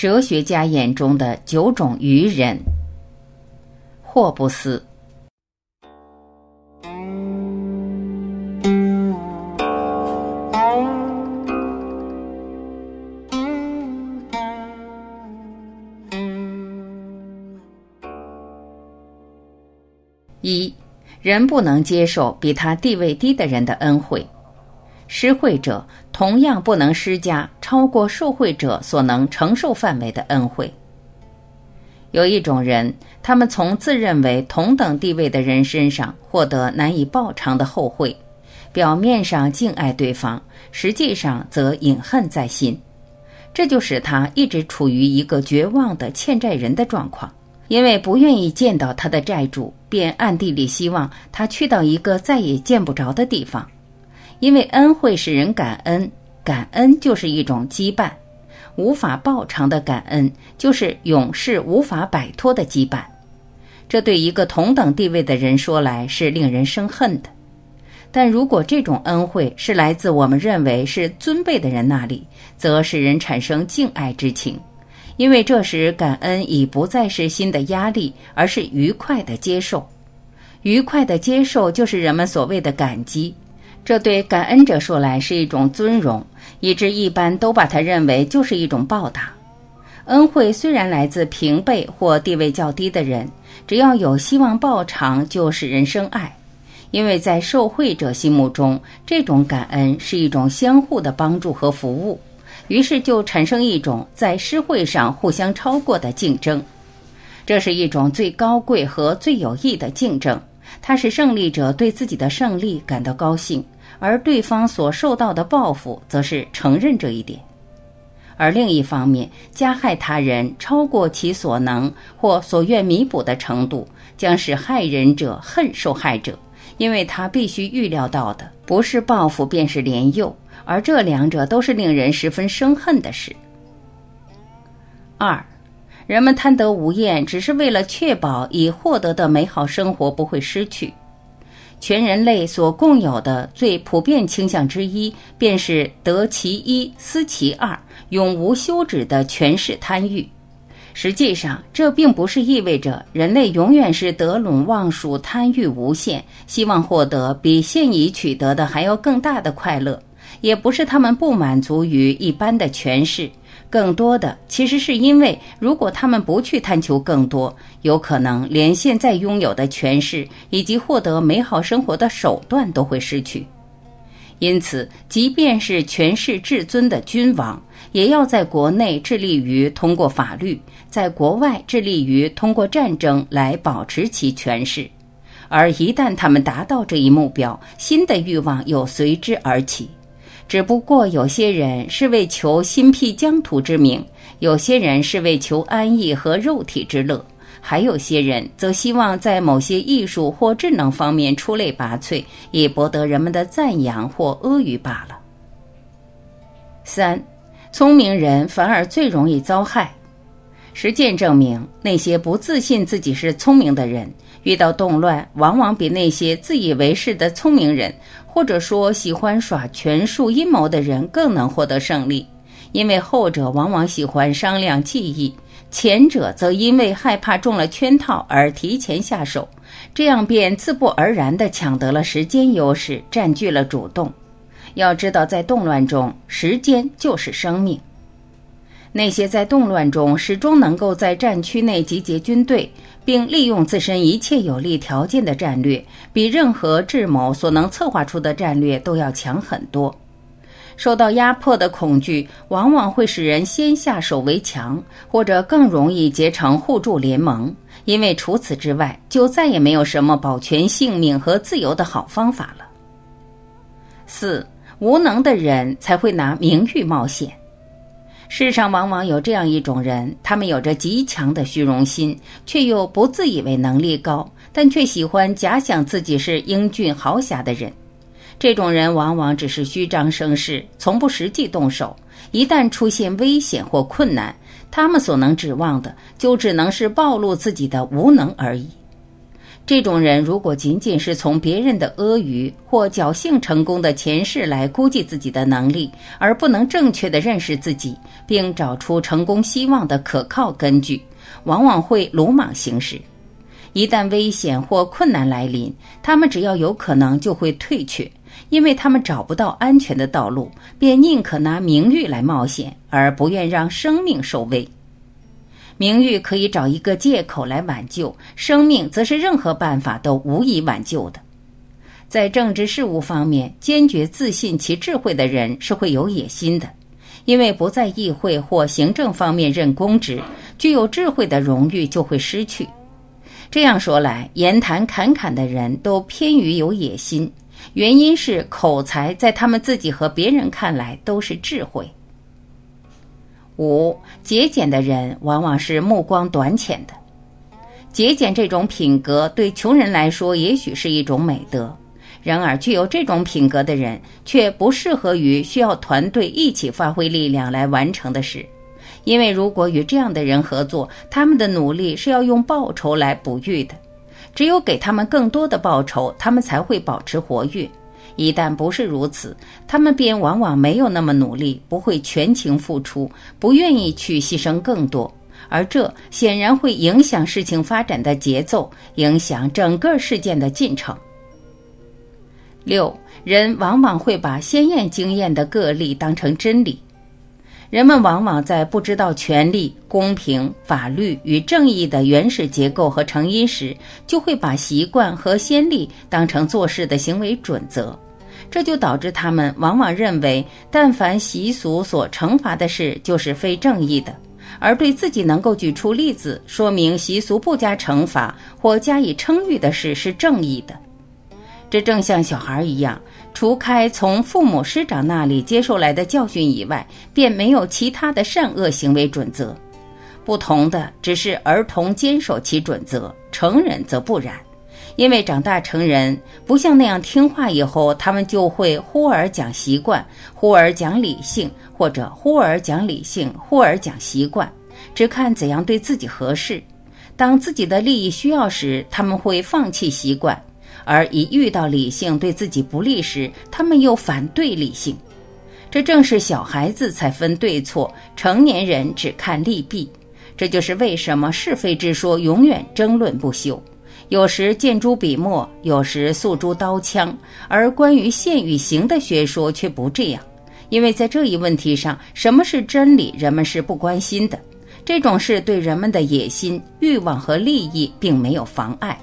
哲学家眼中的九种愚人。霍布斯。一，人不能接受比他地位低的人的恩惠。施惠者同样不能施加超过受惠者所能承受范围的恩惠。有一种人，他们从自认为同等地位的人身上获得难以报偿的后惠，表面上敬爱对方，实际上则隐恨在心，这就使他一直处于一个绝望的欠债人的状况。因为不愿意见到他的债主，便暗地里希望他去到一个再也见不着的地方。因为恩惠使人感恩，感恩就是一种羁绊，无法报偿的感恩就是永世无法摆脱的羁绊。这对一个同等地位的人说来是令人生恨的，但如果这种恩惠是来自我们认为是尊卑的人那里，则使人产生敬爱之情，因为这时感恩已不再是新的压力，而是愉快的接受。愉快的接受就是人们所谓的感激。这对感恩者说来是一种尊荣，以致一般都把他认为就是一种报答。恩惠虽然来自平辈或地位较低的人，只要有希望报偿，就使人生爱，因为在受惠者心目中，这种感恩是一种相互的帮助和服务，于是就产生一种在施惠上互相超过的竞争。这是一种最高贵和最有益的竞争。它使胜利者对自己的胜利感到高兴，而对方所受到的报复则是承认这一点。而另一方面，加害他人超过其所能或所愿弥补的程度，将使害人者恨受害者，因为他必须预料到的不是报复，便是怜诱，而这两者都是令人十分生恨的事。二。人们贪得无厌，只是为了确保已获得的美好生活不会失去。全人类所共有的最普遍倾向之一，便是得其一，思其二，永无休止的权势贪欲。实际上，这并不是意味着人类永远是得陇望蜀、贪欲无限，希望获得比现已取得的还要更大的快乐，也不是他们不满足于一般的权势。更多的其实是因为，如果他们不去探求更多，有可能连现在拥有的权势以及获得美好生活的手段都会失去。因此，即便是权势至尊的君王，也要在国内致力于通过法律，在国外致力于通过战争来保持其权势。而一旦他们达到这一目标，新的欲望又随之而起。只不过有些人是为求心辟疆土之名，有些人是为求安逸和肉体之乐，还有些人则希望在某些艺术或智能方面出类拔萃，以博得人们的赞扬或阿谀罢了。三，聪明人反而最容易遭害。实践证明，那些不自信自己是聪明的人，遇到动乱，往往比那些自以为是的聪明人。或者说，喜欢耍权术阴谋的人更能获得胜利，因为后者往往喜欢商量计议，前者则因为害怕中了圈套而提前下手，这样便自不而然地抢得了时间优势，占据了主动。要知道，在动乱中，时间就是生命。那些在动乱中始终能够在战区内集结军队，并利用自身一切有利条件的战略，比任何智谋所能策划出的战略都要强很多。受到压迫的恐惧往往会使人先下手为强，或者更容易结成互助联盟，因为除此之外，就再也没有什么保全性命和自由的好方法了。四无能的人才会拿名誉冒险。世上往往有这样一种人，他们有着极强的虚荣心，却又不自以为能力高，但却喜欢假想自己是英俊豪侠的人。这种人往往只是虚张声势，从不实际动手。一旦出现危险或困难，他们所能指望的就只能是暴露自己的无能而已。这种人如果仅仅是从别人的阿谀或侥幸成功的前世来估计自己的能力，而不能正确的认识自己，并找出成功希望的可靠根据，往往会鲁莽行事。一旦危险或困难来临，他们只要有可能就会退却，因为他们找不到安全的道路，便宁可拿名誉来冒险，而不愿让生命受危。名誉可以找一个借口来挽救，生命则是任何办法都无以挽救的。在政治事务方面，坚决自信其智慧的人是会有野心的，因为不在议会或行政方面任公职，具有智慧的荣誉就会失去。这样说来，言谈侃侃的人都偏于有野心，原因是口才在他们自己和别人看来都是智慧。五节俭的人往往是目光短浅的。节俭这种品格对穷人来说也许是一种美德，然而具有这种品格的人却不适合于需要团队一起发挥力量来完成的事，因为如果与这样的人合作，他们的努力是要用报酬来哺育的，只有给他们更多的报酬，他们才会保持活跃。一旦不是如此，他们便往往没有那么努力，不会全情付出，不愿意去牺牲更多，而这显然会影响事情发展的节奏，影响整个事件的进程。六人往往会把鲜艳经验的个例当成真理，人们往往在不知道权力、公平、法律与正义的原始结构和成因时，就会把习惯和先例当成做事的行为准则。这就导致他们往往认为，但凡习俗所惩罚的事就是非正义的，而对自己能够举出例子说明习俗不加惩罚或加以称誉的事是正义的。这正像小孩一样，除开从父母师长那里接受来的教训以外，便没有其他的善恶行为准则。不同的只是儿童坚守其准则，成人则不然。因为长大成人不像那样听话，以后他们就会忽而讲习惯，忽而讲理性，或者忽而讲理性，忽而讲习惯，只看怎样对自己合适。当自己的利益需要时，他们会放弃习惯；而一遇到理性对自己不利时，他们又反对理性。这正是小孩子才分对错，成年人只看利弊。这就是为什么是非之说永远争论不休。有时见诸笔墨，有时诉诸刀枪，而关于现与行的学说却不这样，因为在这一问题上，什么是真理，人们是不关心的。这种事对人们的野心、欲望和利益并没有妨碍。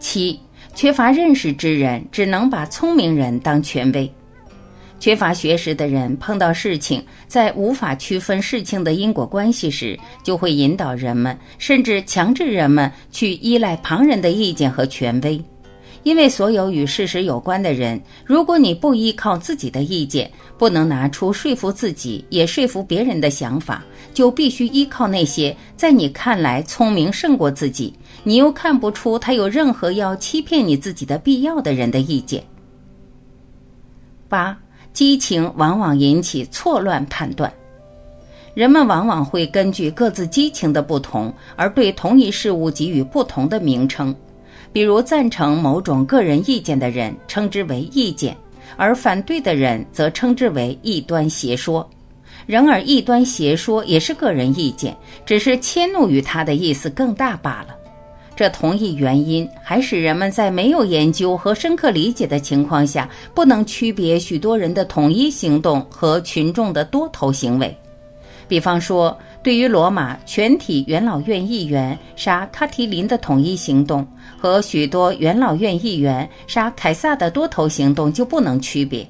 七，缺乏认识之人只能把聪明人当权威。缺乏学识的人碰到事情，在无法区分事情的因果关系时，就会引导人们，甚至强制人们去依赖旁人的意见和权威。因为所有与事实有关的人，如果你不依靠自己的意见，不能拿出说服自己也说服别人的想法，就必须依靠那些在你看来聪明胜过自己，你又看不出他有任何要欺骗你自己的必要的人的意见。八。激情往往引起错乱判断，人们往往会根据各自激情的不同而对同一事物给予不同的名称。比如，赞成某种个人意见的人称之为意见，而反对的人则称之为异端邪说。然而，异端邪说也是个人意见，只是迁怒于他的意思更大罢了。这同一原因还使人们在没有研究和深刻理解的情况下，不能区别许多人的统一行动和群众的多头行为。比方说，对于罗马全体元老院议员杀卡提林的统一行动，和许多元老院议员杀凯撒的多头行动就不能区别。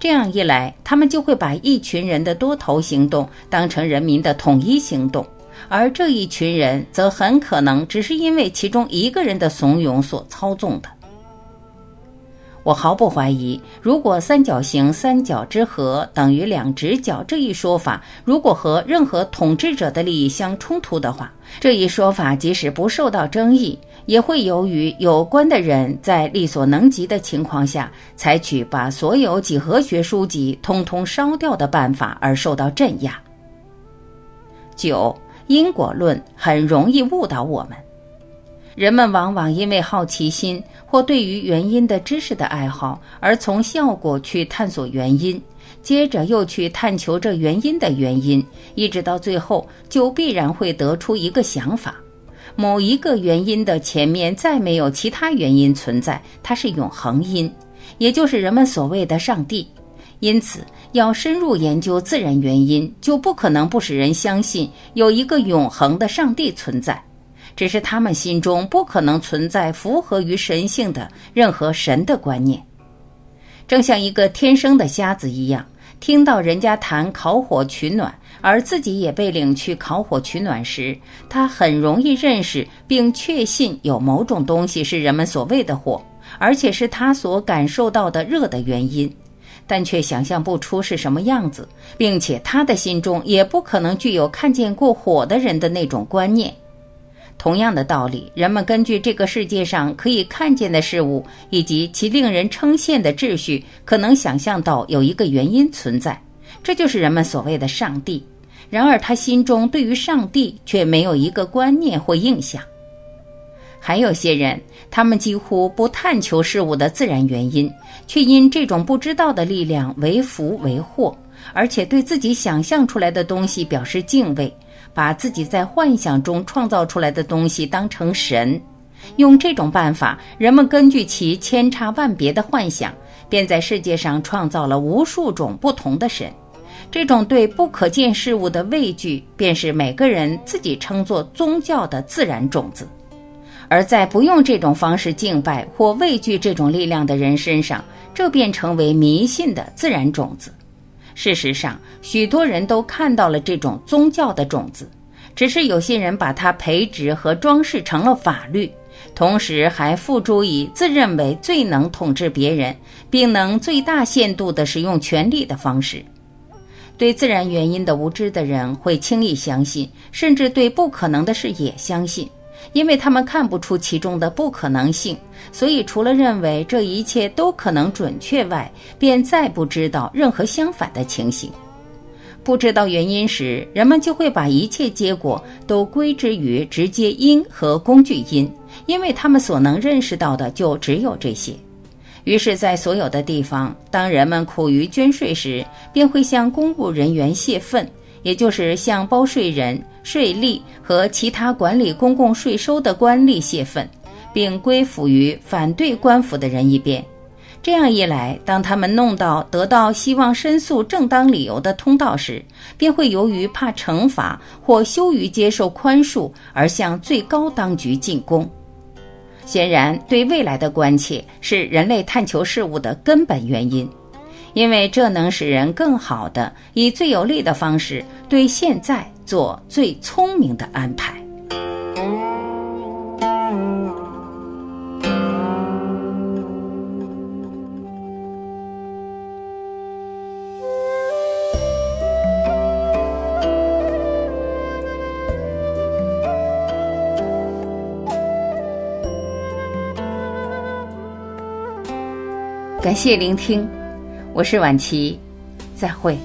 这样一来，他们就会把一群人的多头行动当成人民的统一行动。而这一群人则很可能只是因为其中一个人的怂恿所操纵的。我毫不怀疑，如果三角形三角之和等于两直角这一说法，如果和任何统治者的利益相冲突的话，这一说法即使不受到争议，也会由于有关的人在力所能及的情况下，采取把所有几何学书籍通通烧掉的办法而受到镇压。九。因果论很容易误导我们。人们往往因为好奇心或对于原因的知识的爱好，而从效果去探索原因，接着又去探求这原因的原因，一直到最后，就必然会得出一个想法：某一个原因的前面再没有其他原因存在，它是永恒因，也就是人们所谓的上帝。因此，要深入研究自然原因，就不可能不使人相信有一个永恒的上帝存在。只是他们心中不可能存在符合于神性的任何神的观念，正像一个天生的瞎子一样，听到人家谈烤火取暖，而自己也被领去烤火取暖时，他很容易认识并确信有某种东西是人们所谓的火，而且是他所感受到的热的原因，但却想象不出是什么样子，并且他的心中也不可能具有看见过火的人的那种观念。同样的道理，人们根据这个世界上可以看见的事物以及其令人称羡的秩序，可能想象到有一个原因存在，这就是人们所谓的上帝。然而，他心中对于上帝却没有一个观念或印象。还有些人，他们几乎不探求事物的自然原因，却因这种不知道的力量为福为祸，而且对自己想象出来的东西表示敬畏。把自己在幻想中创造出来的东西当成神，用这种办法，人们根据其千差万别的幻想，便在世界上创造了无数种不同的神。这种对不可见事物的畏惧，便是每个人自己称作宗教的自然种子。而在不用这种方式敬拜或畏惧这种力量的人身上，这便成为迷信的自然种子。事实上，许多人都看到了这种宗教的种子，只是有些人把它培植和装饰成了法律，同时还付诸以自认为最能统治别人，并能最大限度地使用权力的方式。对自然原因的无知的人会轻易相信，甚至对不可能的事也相信。因为他们看不出其中的不可能性，所以除了认为这一切都可能准确外，便再不知道任何相反的情形。不知道原因时，人们就会把一切结果都归之于直接因和工具因，因为他们所能认识到的就只有这些。于是，在所有的地方，当人们苦于捐税时，便会向公务人员泄愤。也就是向包税人、税吏和其他管理公共税收的官吏泄愤，并归附于反对官府的人一边。这样一来，当他们弄到得到希望申诉正当理由的通道时，便会由于怕惩罚或羞于接受宽恕而向最高当局进攻。显然，对未来的关切是人类探求事物的根本原因。因为这能使人更好的以最有利的方式对现在做最聪明的安排。感谢聆听。我是婉琪，再会。